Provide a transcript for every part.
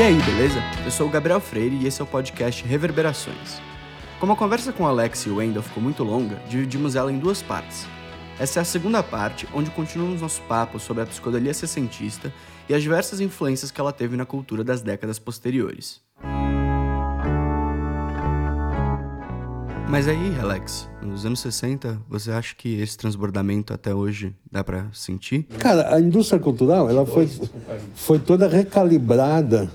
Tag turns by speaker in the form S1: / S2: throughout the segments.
S1: E aí, beleza? Eu sou o Gabriel Freire e esse é o podcast Reverberações. Como a conversa com Alex e o Wendell ficou muito longa, dividimos ela em duas partes. Essa é a segunda parte, onde continuamos nosso papo sobre a psicodelia sessentista e as diversas influências que ela teve na cultura das décadas posteriores. Mas aí, Alex, nos anos 60, você acha que esse transbordamento até hoje dá para sentir?
S2: Cara, a indústria cultural ela foi, foi toda recalibrada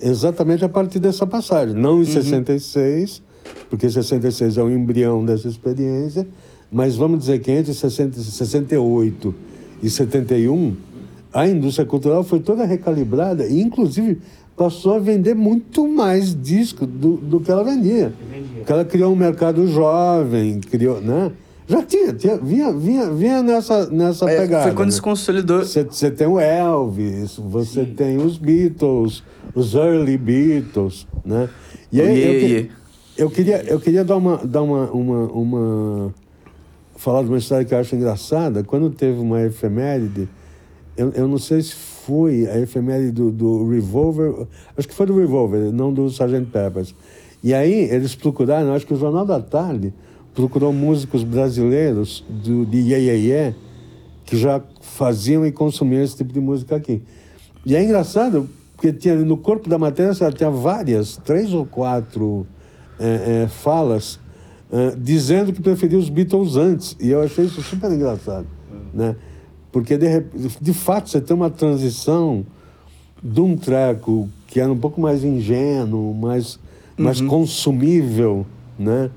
S2: exatamente a partir dessa passagem. Não em uhum. 66, porque 66 é o embrião dessa experiência, mas vamos dizer que entre 60, 68 e 71, a indústria cultural foi toda recalibrada e, inclusive, passou a vender muito mais disco do, do que ela vendia. Porque ela criou um mercado jovem, criou, né? Já tinha, tinha vinha, vinha, vinha nessa, nessa é, pegada.
S1: Foi quando né? se consolidou.
S2: Você tem o Elvis, você Sim. tem os Beatles, os early Beatles, né?
S1: E aí, yeah, eu, yeah.
S2: eu, queria, eu queria dar uma, dar uma, uma, uma... falar de uma história que eu acho engraçada. Quando teve uma efeméride, eu, eu não sei se foi a efeméride do, do Revolver, acho que foi do Revolver, não do Sgt. Peppers. E aí eles procuraram, acho que o Jornal da Tarde procurou músicos brasileiros do, de Ye, Ye, Ye que já faziam e consumiam esse tipo de música aqui. E é engraçado, porque tinha, no corpo da matéria tinha várias, três ou quatro é, é, falas é, dizendo que preferia os Beatles antes. E eu achei isso super engraçado. Né? Porque, de, de fato, você tem uma transição de um treco que era um pouco mais ingênuo, mais, uhum. mais consumível, né?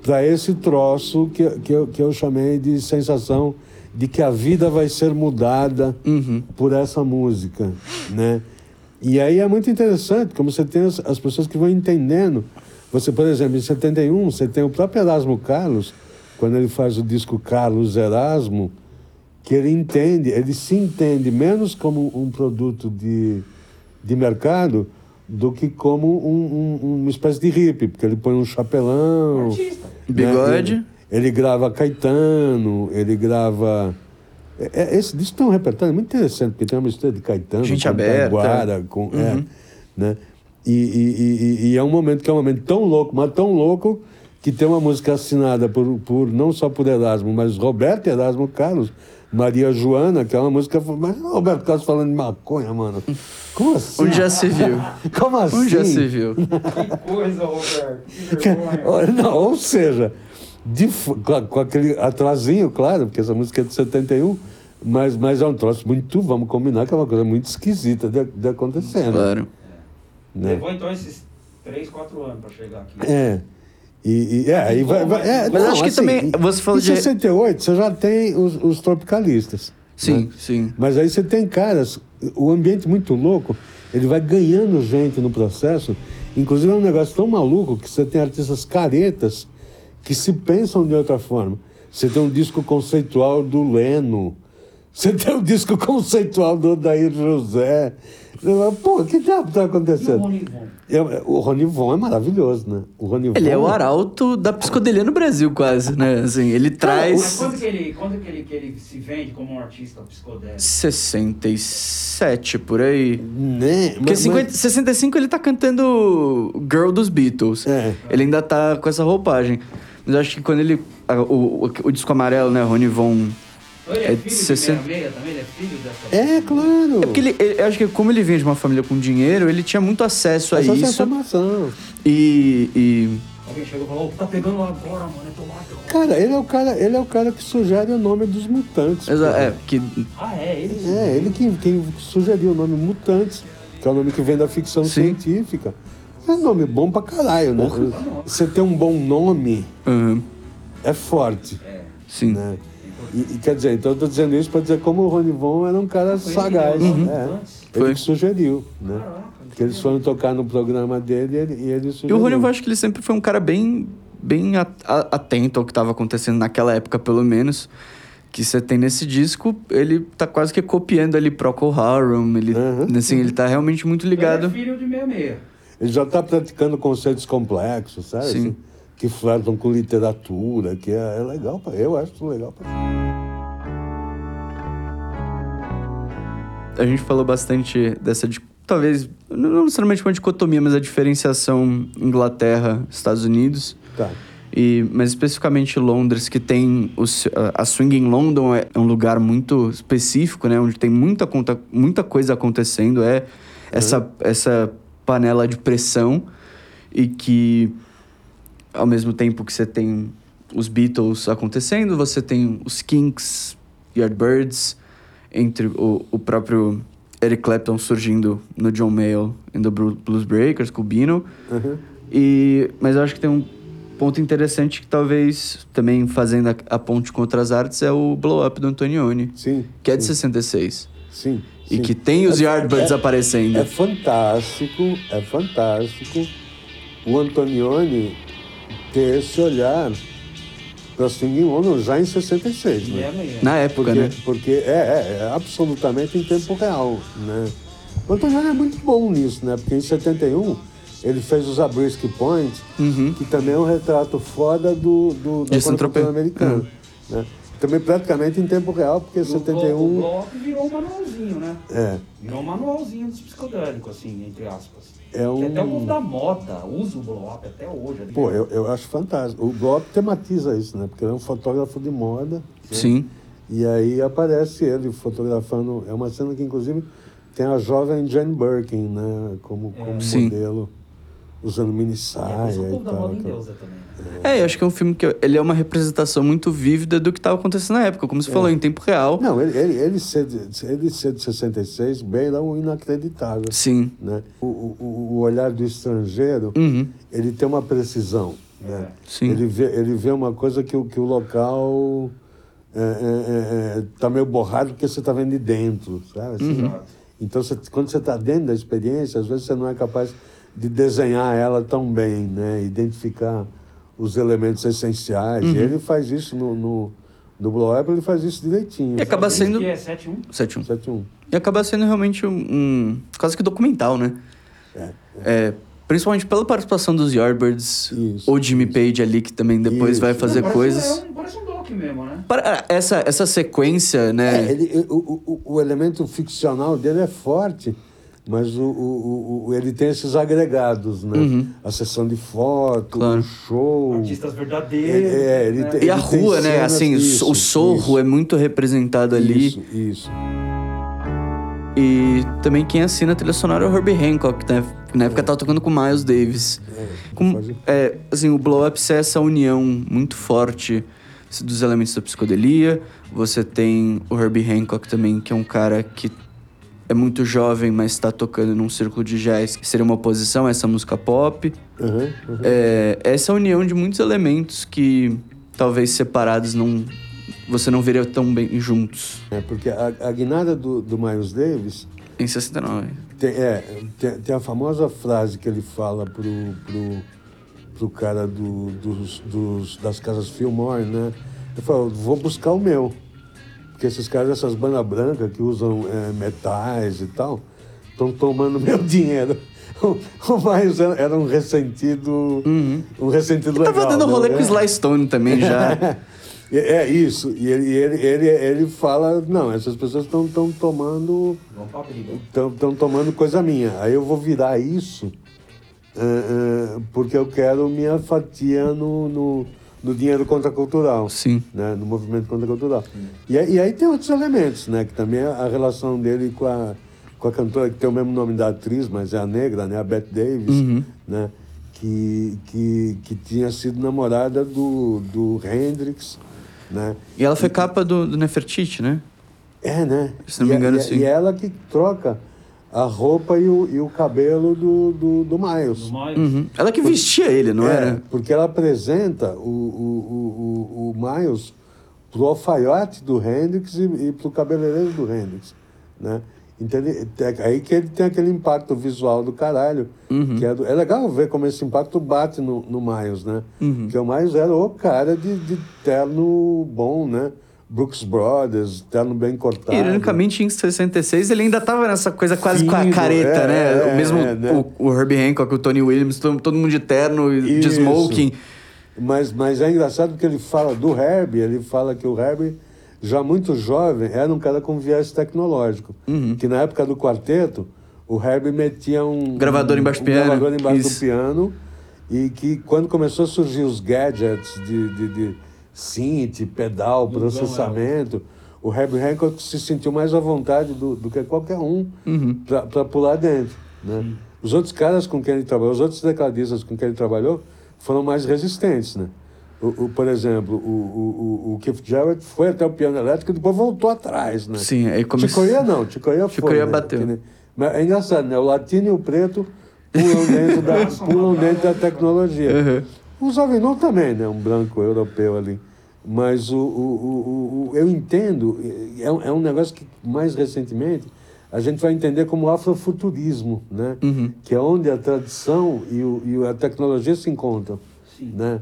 S2: Para esse troço que, que, eu, que eu chamei de sensação de que a vida vai ser mudada uhum. por essa música, né? E aí é muito interessante como você tem as, as pessoas que vão entendendo. Você, por exemplo, em 71, você tem o próprio Erasmo Carlos, quando ele faz o disco Carlos Erasmo, que ele entende, ele se entende menos como um produto de, de mercado do que como um, um, uma espécie de hippie, porque ele põe um chapelão.
S1: Artista. Né? Bigode.
S2: Ele, ele, grava Caetano, ele grava. É, é esse disco tem um repertório muito interessante, porque tem uma mistura de Caetano,
S1: Gente
S2: com
S1: aberta.
S2: Taguara, com. É, uhum. É, né? E, e, e, e, é um momento que é um momento tão louco, mas tão louco, que tem uma música assinada por, por não só por Erasmo, mas Roberto Erasmo Carlos Maria Joana, que é uma música. Mas Roberto Carlos falando de maconha, mano. Como assim?
S1: Onde já se viu?
S2: Como assim?
S1: Onde já se viu?
S3: Que coisa, Roberto. Que
S2: Não, ou seja, de, com aquele atrasinho, claro, porque essa música é de 71, mas, mas é um troço muito, vamos combinar, que é uma coisa muito esquisita de, de acontecer.
S1: Claro.
S3: Né? Levou então esses 3, 4 anos para chegar aqui.
S2: É. E, e, é, aí vai, vai é,
S1: Mas não, acho que assim, também. Você falou
S2: em de. 68, você já tem os, os tropicalistas.
S1: Sim,
S2: né?
S1: sim.
S2: Mas aí você tem caras, o ambiente muito louco, ele vai ganhando gente no processo. Inclusive é um negócio tão maluco que você tem artistas caretas que se pensam de outra forma. Você tem um disco conceitual do Leno, você tem um disco conceitual do Odair José. Pô, que diabo está acontecendo? o Rony Von é maravilhoso, né? O Rony
S1: ele é o arauto da psicodelia no Brasil, quase, né? Assim, ele traz...
S3: Mas quando que ele, quando que ele, que ele se vende como um artista psicodélico?
S1: 67, por aí.
S2: Né?
S1: Porque mas, 50, mas... 65 ele tá cantando Girl dos Beatles.
S2: É.
S1: Ele ainda tá com essa roupagem. Mas eu acho que quando ele... O, o, o disco amarelo, né? Rony Von
S3: ele é, é filho 60... de meia também? Ele é filho dessa...
S2: É, claro.
S1: É porque ele, ele, eu acho que como ele vinha de uma família com dinheiro, ele tinha muito acesso a acesso isso.
S2: informação.
S1: E,
S3: e... Alguém chegou e falou, tá pegando agora, mano, é tomate.
S2: Cara, ele é o cara, ele é o cara que sugere o nome dos mutantes.
S1: Exato, é, que...
S3: Ah, é? Ele?
S2: É, ele que, quem sugeriu o nome Mutantes, que é o nome que vem da ficção Sim. científica. É um nome bom pra caralho, né? Você ter um bom nome
S1: uhum.
S2: é forte.
S3: É.
S1: Sim.
S2: Né? E, e, quer dizer, então eu estou dizendo isso para dizer como o Rony Von era um cara sagaz. Uhum. É, ele que sugeriu, né? que eles foram tocar no programa dele e ele, e ele sugeriu.
S1: E o Rony Von, acho que ele sempre foi um cara bem, bem atento ao que estava acontecendo naquela época, pelo menos. Que você tem nesse disco, ele tá quase que copiando ali Procol Harum, ele, uhum. assim, ele tá realmente muito ligado.
S3: Ele é filho de 66.
S2: Ele já está praticando conceitos complexos, sabe?
S1: Sim.
S2: Assim, que flertam com literatura, que é, é legal, pra, eu acho legal. Pra...
S1: A gente falou bastante dessa talvez, não necessariamente uma dicotomia, mas a diferenciação Inglaterra-Estados Unidos.
S2: Tá.
S1: E, mas especificamente Londres, que tem os, a Swing in London é um lugar muito específico, né? Onde tem muita, conta, muita coisa acontecendo. É essa, essa panela de pressão e que, ao mesmo tempo que você tem os Beatles acontecendo, você tem os Kinks, Yardbirds, entre o, o próprio Eric Clapton surgindo no John Mayall e the Blues Breakers, com o Bino.
S2: Uhum.
S1: E, mas eu acho que tem um ponto interessante que talvez também fazendo a, a ponte com outras artes é o Blow Up do Antonioni,
S2: Sim.
S1: que é de
S2: sim,
S1: 66.
S2: Sim.
S1: E que tem os
S2: É-
S1: Yardbirds
S2: é-
S1: aparecendo.
S2: É fantástico, é fantástico o Antonioni ter esse olhar para Swing in London já em 66,
S3: E
S2: né?
S3: é.
S1: Na época,
S2: Porque,
S1: né?
S2: porque é, é, é absolutamente em tempo real, né? O Antonioni é muito bom nisso, né? Porque em 71 ele fez os Zabriskie Point,
S1: Uhum.
S2: que também é um retrato foda do, do, da americana. Né? Também praticamente em tempo real, porque
S3: o Blow- O
S2: 71...
S3: Blow Up virou um manualzinho, né?
S2: É,
S3: Virou um manualzinho dos psicodélicos, assim, entre aspas.
S2: é
S3: Que até o
S2: um...
S3: mundo da moda usa o Blow Up até hoje. né?
S2: Pô, eu, eu acho fantástico. O Blob tematiza isso, né? Porque ele é um fotógrafo de moda. né?
S1: Sim.
S2: E aí aparece ele fotografando. É uma cena que, inclusive, tem a jovem Jane Birkin, né? Como, como
S1: Sim.
S2: modelo, usando mini
S3: E
S2: saia
S3: o
S2: e
S3: povo da
S2: tal.
S3: moda em
S2: tal.
S3: deusa também. né?
S1: É, eu acho que é um filme que ele é uma representação muito vívida do que estava acontecendo na época, como você falou, em tempo real.
S2: Não, ele, ele, ele, ser de, ele ser de 66, bem, é um inacreditável.
S1: Sim.
S2: Né? O, o, o olhar do estrangeiro,
S1: Uhum.
S2: ele tem uma precisão. Né?
S1: Sim.
S2: Ele, vê, ele vê uma coisa que, o- que o local está é, é, é, tá meio borrado porque você está vendo de dentro, sabe?
S3: Exato.
S2: Então, você- quando você está dentro da experiência, às vezes você não é capaz de desenhar ela tão bem, né? Identificar os elementos essenciais.
S1: Uhum.
S2: E ele faz isso no, no, no Blow Up, ele faz isso direitinho.
S1: E acaba
S3: Isso
S1: sendo-
S3: que é 7-1.
S1: 7-1.
S2: 7-1.
S1: E acaba sendo realmente um, um quase que documental, né?
S2: É,
S1: É, principalmente pela participação dos Yardbirds,
S2: Isso,
S1: ou Jimmy Page ali, que também depois
S2: Isso.
S1: vai fazer
S3: Não,
S1: coisas.
S3: parece, É um, parece um doc mesmo, né?
S1: Para- essa, essa sequência, né?
S2: É, ele- o, o, o elemento ficcional dele é forte, mas o, o, o- ele tem esses agregados, né? A sessão de foto,
S1: Uhum. Claro.
S2: o show.
S3: Artistas verdadeiros.
S2: É, é, ele
S3: né?
S2: tem-
S1: E a rua, né? Assim, o-
S2: isso,
S1: o sorro
S2: isso.
S1: é muito representado ali.
S2: Isso, isso.
S1: E também quem assina a trilha sonora é o Herbie Hancock, né? Na época tava tocando com Miles Davis. Com,
S2: pode-
S1: é, assim, o Blow Up é essa união muito forte dos elementos da psicodelia. Você tem o Herbie Hancock também, que é um cara que é muito jovem, mas está tocando num círculo de jazz, que seria uma oposição a essa música pop.
S2: Uhum, uhum.
S1: É, essa união de muitos elementos que talvez separados não você não veria tão bem juntos
S2: É, porque a, a guinada do, do Miles Davis
S1: em 69.
S2: tem, é, tem, tem a famosa frase que ele fala pro, pro, pro cara do, dos, dos, das casas Fillmore, né? Ele fala, vou buscar o meu. Porque esses caras, essas bandas brancas que usam é, metais e tal, estão tomando meu dinheiro. O, Miles era, era um ressentido, um ressentido legal.
S1: Tava dando
S2: né?
S1: rolê com o Sly Stone também já.
S2: É, é isso. E ele, ele, ele, ele fala, não, essas pessoas estão tomando
S3: pra briga.
S2: estão tomando coisa minha. Aí eu vou virar isso eh, eh, porque eu quero minha fatia no, no, no dinheiro contracultural.
S1: Sim.
S2: Né? No movimento contracultural. E, aí- e aí tem outros elementos, né? Que também é a relação dele com a, com a cantora que tem o mesmo nome da atriz, mas é a negra, né? A Bette Davis, né? Que, que, que tinha sido namorada do, do Hendrix, né?
S1: E ela foi capa do, do Nefertiti, né?
S2: É, né?
S1: Se não me
S2: E-
S1: engano,
S2: e,
S1: sim.
S2: E ela que troca a roupa e o, e o cabelo do, do, do Miles.
S3: Os mais.
S1: Uhum. Ela que vestia ele, não
S2: É,
S1: era?
S2: Porque ela apresenta o, o, o, o, o Miles pro alfaiate do Hendrix e, e pro cabeleireiro do Hendrix, né? Então, ele- é aí que ele tem aquele impacto visual do caralho.
S1: Uhum.
S2: Que é, do- é legal ver como esse impacto bate no, no Miles, né?
S1: Uhum.
S2: Porque o Miles era o cara de, de terno bom, né? Brooks Brothers, terno bem cortado.
S1: Ironicamente, em 66, ele ainda tava nessa coisa quase com a
S2: Fino,
S1: careta,
S2: é,
S1: né?
S2: é,
S1: o mesmo
S2: é, né?
S1: o, o Herbie Hancock, o Tony Williams, todo, todo mundo de terno e de smoking.
S2: Mas, mas é engraçado porque ele fala do Herbie, ele fala que o Herbie, já muito jovem, era um cara com viés tecnológico.
S1: Uhum.
S2: Que na época do quarteto, o Herbie metia um
S1: Gravador embaixo
S2: um
S1: do piano,
S2: gravador embaixo do piano e que quando começou a surgir os gadgets de, de, de synth, pedal, processamento, o Herbie Hancock se sentiu mais à vontade do, do que qualquer um
S1: Uhum.
S2: para pular dentro. Né? Os outros caras com quem ele trabalhou, os outros tecladistas com quem ele trabalhou, foram mais resistentes. Né? O, o- por exemplo, o, o, o, o Keith Jarrett foi até o piano elétrico e depois voltou atrás. Né?
S1: Sim, aí começou.
S2: Chicoia não, Chicoia foi.
S1: Chicoia
S2: né?
S1: bateu.
S2: Mas é engraçado, né? O latino e o preto pulam dentro da, pulam dentro da tecnologia.
S1: Uhum.
S2: O Savinon também, né? Um branco europeu ali. Mas o, o, o, o- eu entendo, é, um- é um negócio que mais recentemente a gente vai entender como afrofuturismo, né?
S1: Uhum.
S2: Que é onde a tradição e, o, e a tecnologia se encontram,
S3: Sim.
S2: né?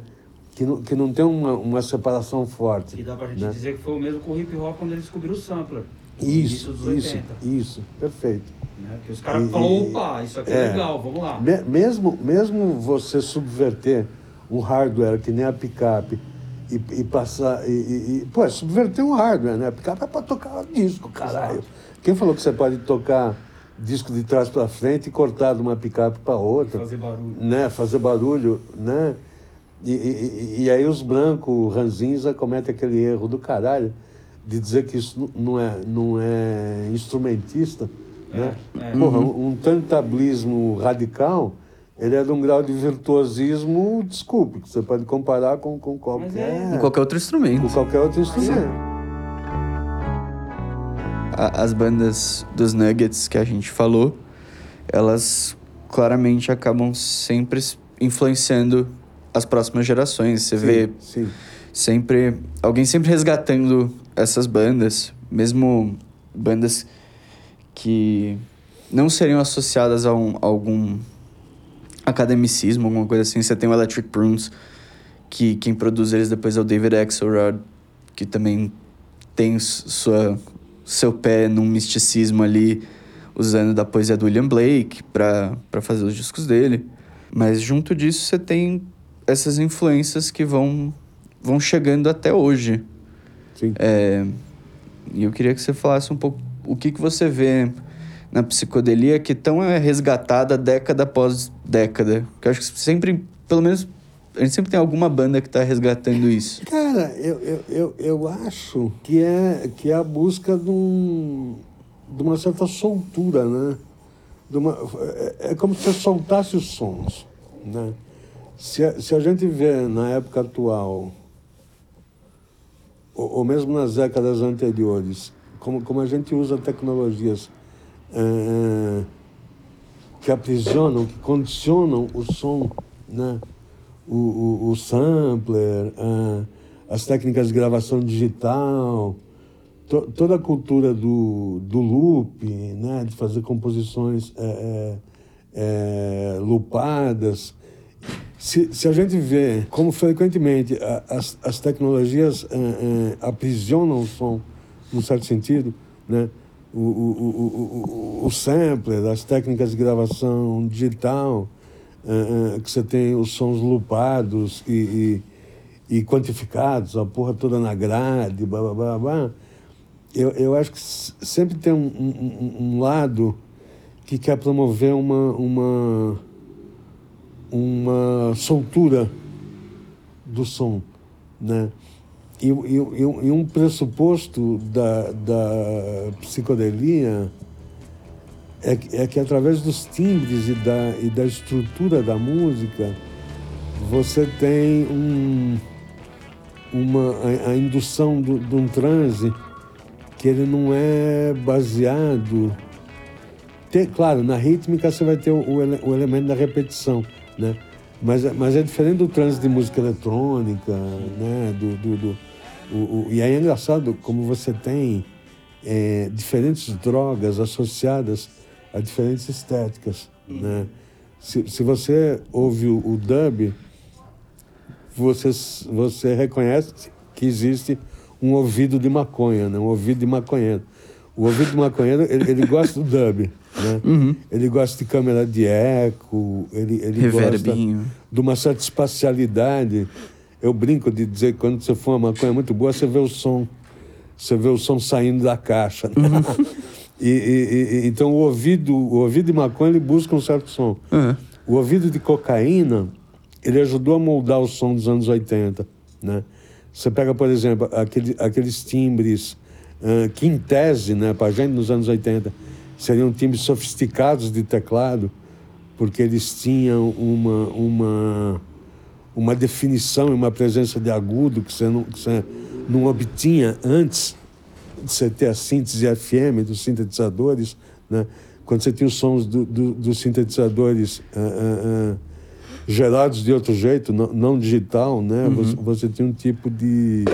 S2: Que não, que não tem uma, uma separação forte.
S3: E dá pra gente
S2: né?
S3: dizer que foi o mesmo com o hip hop quando ele descobriu o sampler.
S2: Isso, isso,
S3: 80.
S2: isso, perfeito.
S3: Né? Que os caras falaram, opa, isso aqui é,
S2: é.
S3: legal, vamos lá.
S2: Me- mesmo, mesmo você subverter um hardware que nem a picape e, e passar. E, e, e- pô, é subverter um hardware, né? A picape é para tocar disco, caralho. Quem falou que você pode tocar disco de trás para frente e cortar de uma picape para outra?
S3: Fazer barulho.
S2: Né? Fazer barulho, né? E, e, aí os brancos, ranzinza, cometem aquele erro do caralho de dizer que isso não é, não é instrumentista, né?
S3: é.
S2: Porra, um, um tantablismo radical, ele é de um grau de virtuosismo, desculpe, que você pode comparar com, com qualquer,
S1: Em qualquer outro instrumento.
S2: com qualquer outro instrumento.
S1: As bandas dos Nuggets que a gente falou, elas claramente acabam sempre influenciando as próximas gerações. Você vê
S2: Sim,
S1: sempre alguém sempre resgatando essas bandas, mesmo bandas que não seriam associadas a, um- a algum academicismo, alguma coisa assim. Você tem o Electric Prunes, que quem produz eles depois é o David Axelrod, que também tem sua, seu pé num misticismo ali, usando da poesia do William Blake para fazer os discos dele. Mas junto disso você tem essas influências que vão, vão chegando até hoje.
S2: sim.
S1: É, e eu queria que você falasse um pouco o que, que você vê na psicodelia que tão é resgatada década após década. Que eu acho que sempre, pelo menos, a gente sempre tem alguma banda que está resgatando isso.
S2: Cara, eu, eu, eu, eu acho que é, que é a busca de, um, de uma certa soltura, né? De uma, é, é como se você soltasse os sons, né? Se a, se a gente vê na época atual, ou, ou mesmo nas décadas anteriores, como, como a gente usa tecnologias eh, que aprisionam, que condicionam o som, né? o, o, o sampler, as técnicas de gravação digital, to, toda a cultura do, do loop, né? de fazer composições eh, lupadas. Se, se a gente vê como frequentemente as, as tecnologias aprisionam o som, num certo sentido, né? O, o, o, o, sampler, as técnicas de gravação digital, eh, eh, que você tem os sons lupados e, e, e quantificados, a porra toda na grade, blá, blá, blá, blá. Eu, eu acho que sempre tem um, um- um lado que quer promover uma, uma, uma soltura do som, né? E, e, e um- pressuposto da, da psicodelia é que, é que através dos timbres e da, e da estrutura da música você tem um, uma, a, a indução de um transe que ele não é baseado tem, claro, na rítmica você vai ter o, o elemento da repetição, né? Mas, é- mas é diferente do transe de música eletrônica, né? Do, do, do- o, o- e aí é engraçado como você tem é, diferentes drogas associadas a diferentes estéticas, né? Se, se você ouve o, o dub, você, você reconhece que existe um ouvido de maconha, né? Um ouvido de maconheiro. O ouvido de maconheiro, ele, ele gosta do dub, né? Ele gosta de câmera de eco, ele, ele gosta de uma certa espacialidade. Eu brinco de dizer que quando você for uma maconha muito boa, você vê o som. Você vê o som saindo da caixa. né? E, e, e, então o ouvido, o ouvido de maconha ele busca um certo som.
S1: Uhum.
S2: O ouvido de cocaína ele ajudou a moldar o som dos anos 80, né? Você pega, por exemplo, aquele, aqueles timbres uh, que, em tese, né, para a gente nos anos 80, seriam timbres sofisticados de teclado, porque eles tinham uma, uma, uma definição e uma presença de agudo que você não, que você não obtinha antes de você ter a síntese FM dos sintetizadores, né? quando você tinha os sons do, do, dos sintetizadores uh, uh, uh, gerados de outro jeito, não, não digital, né? Uhum. Você, você tinha um tipo de,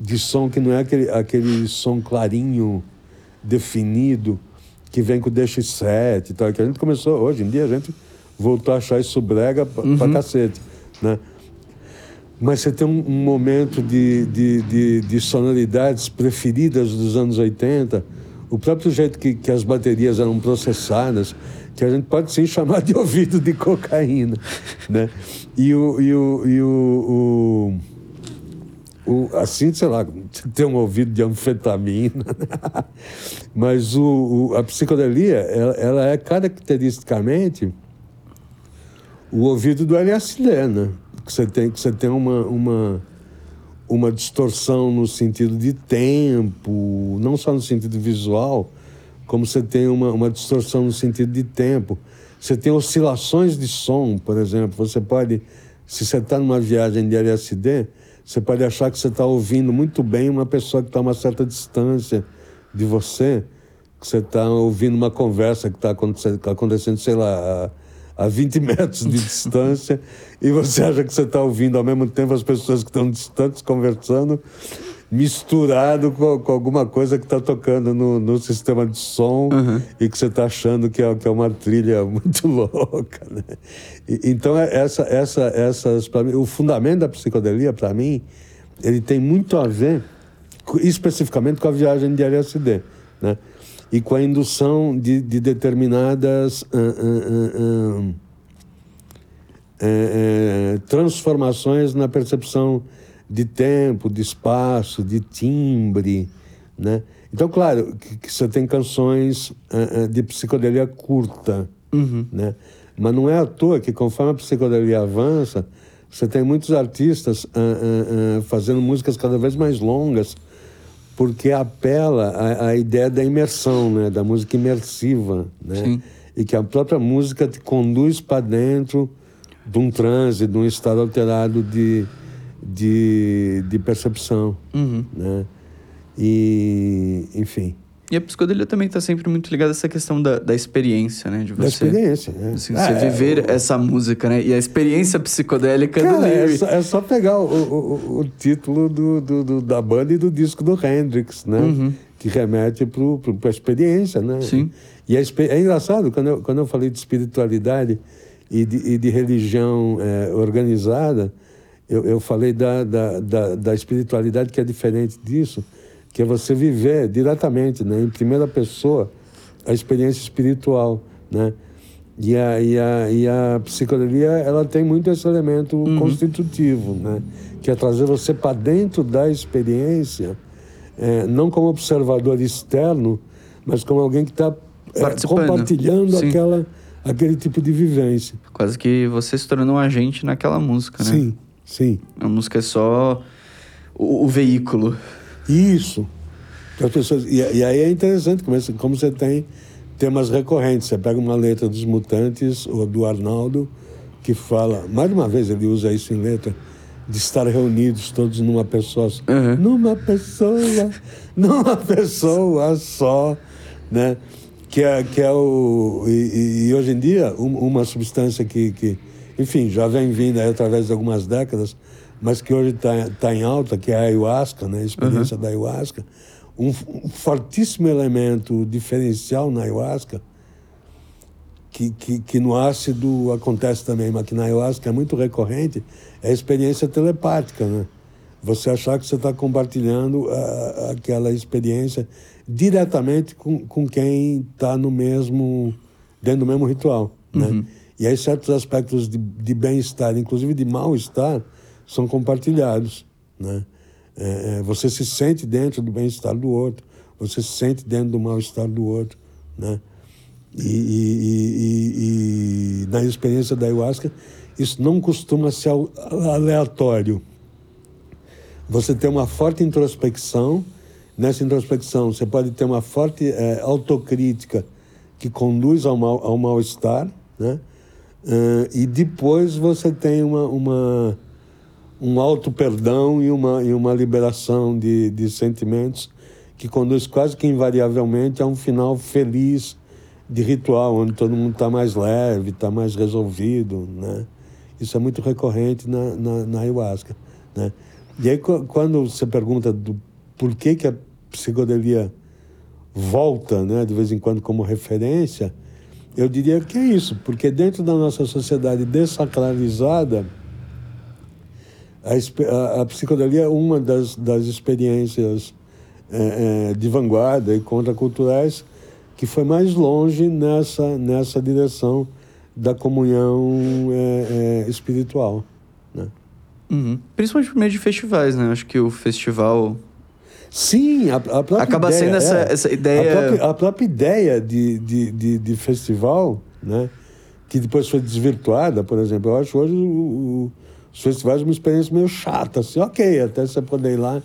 S2: de som que não é aquele, aquele som clarinho, definido, que vem com DX7 e tal. Que a gente começou, hoje em dia, a gente voltou a achar isso brega uhum. pra cacete, né? Mas você tem um, momento de, de, de, de, sonoridades preferidas dos anos 80, o próprio jeito que, que as baterias eram processadas, que a gente pode sim chamar de ouvido de cocaína, né? E o, e o, e o, o, o assim, sei lá, tem um ouvido de anfetamina, né? mas o, o, a psicodelia, ela, ela é caracteristicamente o ouvido do LSD, né? Que você tem, que você tem uma, uma, uma distorção no sentido de tempo, não só no sentido visual, como você tem uma, uma distorção no sentido de tempo. Você tem oscilações de som, por exemplo. Você pode, se você está numa viagem de LSD, você pode achar que você está ouvindo muito bem uma pessoa que está a uma certa distância de você, que você está ouvindo uma conversa que está acontecendo, acontecendo, sei lá, a, a 20 metros de distância, e você acha que você está ouvindo ao mesmo tempo as pessoas que estão distantes conversando, misturado com, com alguma coisa que está tocando no, no, sistema de som uhum. e que você está achando que é, que é uma trilha muito louca. Né? E, então, é essa, essa, essas, mim, o fundamento da psicodelia, para mim, ele tem muito a ver especificamente com a viagem de LSD. Né? E com a indução de, de determinadas. Uh, uh, uh, transformações na percepção de tempo, de espaço, de timbre, né? Então, claro, que, que você tem canções uh, uh, de psicodelia curta,
S1: uhum.
S2: né? Mas não é à toa que, conforme a psicodelia avança, você tem muitos artistas uh, fazendo músicas cada vez mais longas, porque apela à, à ideia da imersão, né? Da música imersiva, né?
S1: Sim.
S2: E que a própria música te conduz para dentro de um transe, de um estado alterado de de, de percepção,
S1: uhum.
S2: né? E, enfim.
S1: E a psicodelia também está sempre muito ligada a essa questão da, da experiência, né? De você,
S2: da experiência, né?
S1: Assim, você é, viver é, essa música, né? E a experiência psicodélica
S2: cara,
S1: do
S2: É só, é só pegar o, o, o título do, do, do, da banda e do disco do Hendrix, né?
S1: Uhum.
S2: Que remete para a experiência, né?
S1: Sim.
S2: E a, é engraçado, quando eu, quando eu falei de espiritualidade e de, e de religião é, organizada, eu, eu falei da, da, da, da, espiritualidade que é diferente disso, que é você viver diretamente, né, em primeira pessoa, a experiência espiritual, né? E a, e a, e a psicodelia, ela tem muito esse elemento uhum. constitutivo, né? Que é trazer você para dentro da experiência, é, não como observador externo, mas como alguém que está é, compartilhando aquela, aquele tipo de vivência.
S1: Quase que você se tornou um agente naquela música, né?
S2: Sim. Sim.
S1: A música é só o, o veículo.
S2: Isso. As pessoas, e, e, aí é interessante como, como você tem temas recorrentes. Você pega uma letra dos Mutantes ou do Arnaldo, que fala, mais uma vez ele usa isso em letra, de estar reunidos todos numa pessoa só.
S1: Uhum.
S2: Numa pessoa, numa pessoa só, né? Que é, que é o... E, e hoje em dia, um, uma substância que, que enfim, já vem vindo aí através de algumas décadas, mas que hoje está tá em alta, que é a ayahuasca, né? a experiência uhum. da ayahuasca. Um, um, fortíssimo elemento diferencial na ayahuasca, que, que, que, no ácido acontece também, mas que na ayahuasca é muito recorrente, é a experiência telepática, né? Você achar que você está compartilhando a, aquela experiência diretamente com, com quem está no mesmo, dentro do mesmo ritual, né?
S1: Uhum.
S2: E aí certos aspectos de, de bem-estar, inclusive de mal-estar, são compartilhados. Né? É, é, você se sente dentro do bem-estar do outro. você se sente dentro do mal-estar do outro, né? E, e, e, e, na experiência da ayahuasca, isso não costuma ser aleatório. Você tem uma forte introspecção, nessa introspecção você pode ter uma forte é, autocrítica que conduz ao mal ao mal-estar, né? Uh, e depois você tem uma, uma um auto perdão e uma e uma liberação de, de sentimentos que conduz quase que invariavelmente a um final feliz de ritual onde todo mundo está mais leve, está mais resolvido, né? Isso é muito recorrente na, na, na ayahuasca, né? E aí quando você pergunta do por que que a psicodelia volta, né, de vez em quando como referência, eu diria que é isso, porque dentro da nossa sociedade dessacralizada, a, a, psicodelia é uma das, das experiências é, é, de vanguarda e contraculturais que foi mais longe nessa, nessa direção da comunhão é, é espiritual. Né?
S1: Uhum. Principalmente por meio de festivais, né? Acho que o festival
S2: Sim, a, a própria
S1: Acaba
S2: ideia,
S1: sendo essa,
S2: é,
S1: essa ideia...
S2: A própria, a própria, ideia de, de, de, de, festival, né? que depois foi desvirtuada, por exemplo. Eu acho hoje o, o, os festivais uma experiência meio chata. Assim, ok, até você poder ir lá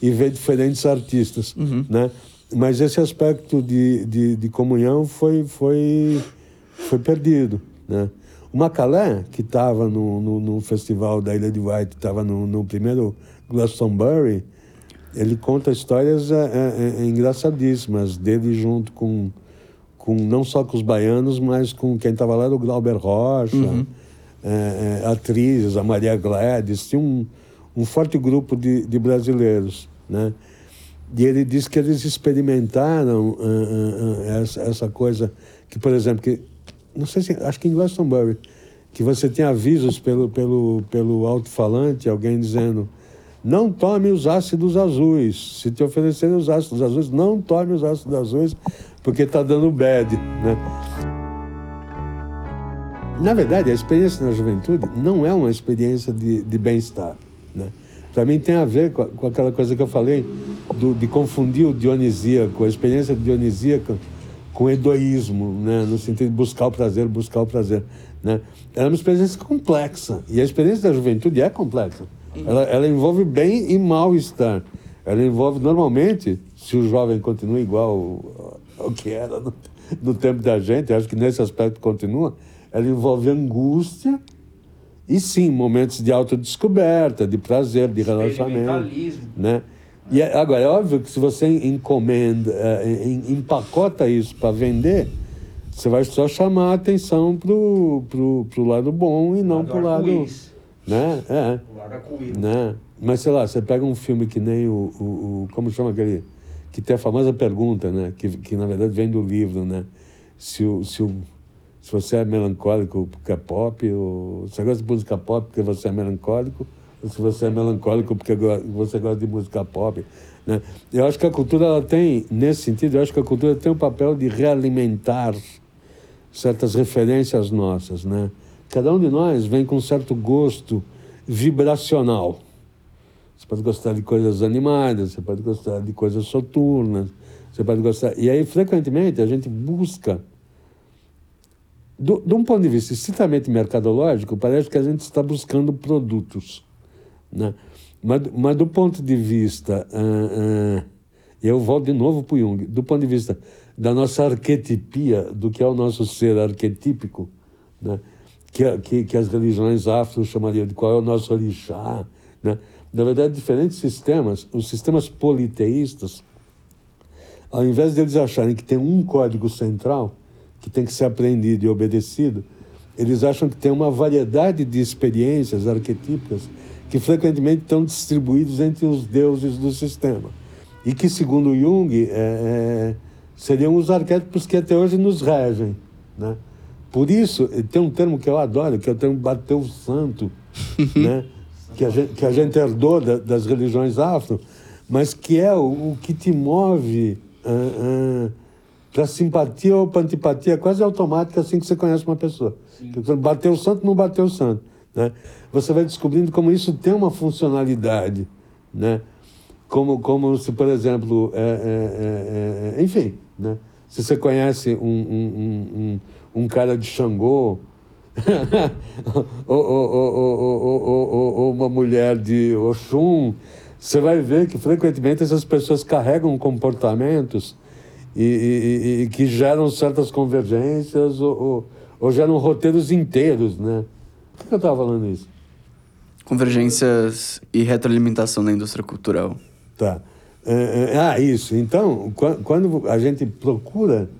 S2: e ver diferentes artistas. Uhum. Né? Mas esse aspecto de, de, de comunhão foi, foi, foi perdido. Né? O Macalé, que estava no, no, no, festival da Ilha de White, estava no, no primeiro Glastonbury, ele conta histórias é, é, é, engraçadíssimas dele junto com, com não só com os baianos, mas com quem estava lá o Glauber Rocha, uhum. É, é, atrizes, a Maria Gladys, tinha um, um forte grupo de, de brasileiros, né? E ele disse que eles experimentaram uh, uh, uh, essa, essa coisa que, por exemplo, que não sei se acho que em Glastonbury que você tem avisos pelo pelo pelo alto-falante, alguém dizendo não tome os ácidos azuis. Se te oferecerem os ácidos azuis, não tome os ácidos azuis, porque está dando bad. Né? Na verdade, a experiência na juventude não é uma experiência de, de bem-estar. Né? Para mim, tem a ver com, com, aquela coisa que eu falei, do, de confundir o dionisíaco, a experiência dionisíaca, com egoísmo, né? no sentido de buscar o prazer, buscar o prazer. Né? É uma experiência complexa. E a experiência da juventude é complexa. Ela, ela envolve bem e mal-estar. Ela envolve, normalmente, se o jovem continua igual ao que era no, no tempo da gente, acho que nesse aspecto continua, ela envolve angústia e, sim, momentos de autodescoberta, de prazer, de relaxamento. Né? E é, agora, é óbvio que se você encomenda, é, empacota isso para vender, você vai só chamar a atenção para o lado bom e não para o lado né? É. Né? Mas sei lá, você pega um filme que nem o, o, o, Como chama aquele. Que tem a famosa pergunta, né? Que, que na verdade vem do livro, né? Se, o, se, o, se você é melancólico porque é pop, ou você gosta de música pop porque você é melancólico, ou se você é melancólico porque você gosta de música pop. Né? Eu acho que a cultura ela tem, nesse sentido, eu acho que a cultura tem o papel de realimentar certas referências nossas, né? Cada um de nós vem com um certo gosto vibracional. Você pode gostar de coisas animadas, você pode gostar de coisas soturnas, você pode gostar. E aí, frequentemente, a gente busca. Do, de um ponto de vista estritamente mercadológico, parece que a gente está buscando produtos. Né? Mas, mas do ponto de vista. Uh, uh, eu volto de novo para o Jung. Do ponto de vista da nossa arquetipia, do que é o nosso ser arquetípico, né? que, que, que as religiões afro chamariam de qual é o nosso orixá. Né? Na verdade, diferentes sistemas, os sistemas politeístas, ao invés deles acharem que tem um código central que tem que ser aprendido e obedecido, eles acham que tem uma variedade de experiências arquetípicas que frequentemente estão distribuídos entre os deuses do sistema. E que, segundo Jung, é, é, seriam os arquétipos que até hoje nos regem. Né? Por isso, tem um termo que eu adoro, que é o termo bateu santo, né? que, a gente, que a gente herdou da, das religiões afro, mas que é o, o que te move uh, uh, para simpatia ou para antipatia quase automática assim que você conhece uma pessoa. Bateu o santo, não bateu o santo. Né? Você vai descobrindo como isso tem uma funcionalidade. Né? como, como se, por exemplo, é, é, é, enfim, né? se você conhece um, um, um, um cara de Xangô, ou, ou, ou, uma mulher de Oxum, você vai ver que frequentemente essas pessoas carregam comportamentos e, e, e que geram certas convergências ou, ou, geram roteiros inteiros, né? Por que eu estava falando isso?
S1: Convergências e retroalimentação da indústria cultural.
S2: Tá. É, é, ah, isso. Então, quando a gente procura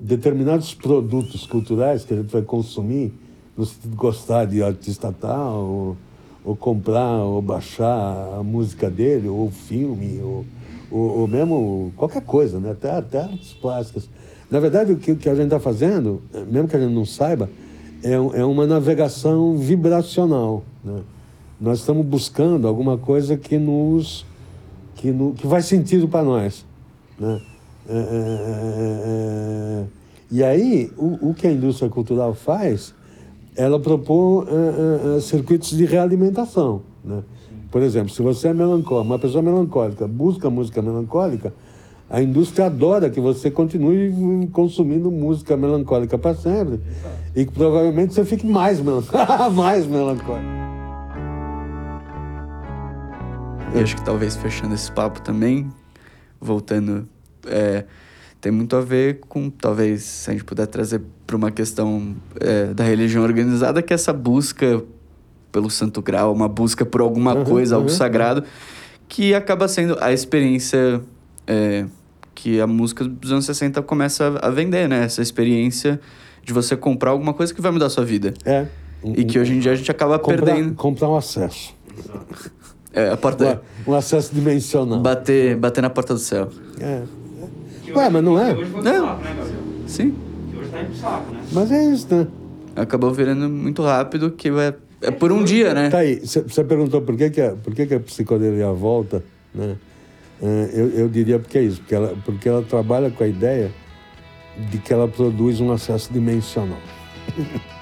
S2: determinados produtos culturais que a gente vai consumir, no sentido de gostar de artista tal, ou, ou comprar ou baixar a música dele, ou o filme, ou, ou, mesmo qualquer coisa, né? até, até artes plásticas. Na verdade, o que, o que a gente está fazendo, mesmo que a gente não saiba, é, é uma navegação vibracional. Né? Nós estamos buscando alguma coisa que nos que, no, que faz sentido para nós. Né? É é, é, é, é, e aí, o, o, que a indústria cultural faz, ela propõe é, circuitos de realimentação. Né? Por exemplo, se você é melancólico, uma pessoa melancólica busca música melancólica, a indústria adora que você continue consumindo música melancólica para sempre e que provavelmente você fique mais melancólico. mais melancólico.
S1: E acho que talvez fechando esse papo também, voltando, é, tem muito a ver com, talvez, se a gente puder trazer para uma questão é, da religião organizada, que é essa busca pelo santo grau, uma busca por alguma uhum, coisa, algo uhum, sagrado, que acaba sendo a experiência é, que a música dos anos 60 começa a vender, né? Essa experiência de você comprar alguma coisa que vai mudar a sua vida.
S2: É.
S1: E que hoje em dia a gente acaba comprar, perdendo.
S2: Comprar um acesso.
S1: É, a porta.
S2: Um, acesso dimensional.
S1: Bater, bater na porta do céu.
S2: É. Ué, mas não é?
S3: hoje foi é. Saco, né, Gabriel?
S1: Sim.
S3: Que hoje tá indo pro saco, né?
S2: Mas é isso, né?
S1: Acabou virando muito rápido, que é, é por um dia, né?
S2: Tá aí, você perguntou por que, que, a, por que, que a psicodelia volta, né? É, eu, eu diria porque é isso, porque ela, porque ela trabalha com a ideia de que ela produz um acesso dimensional.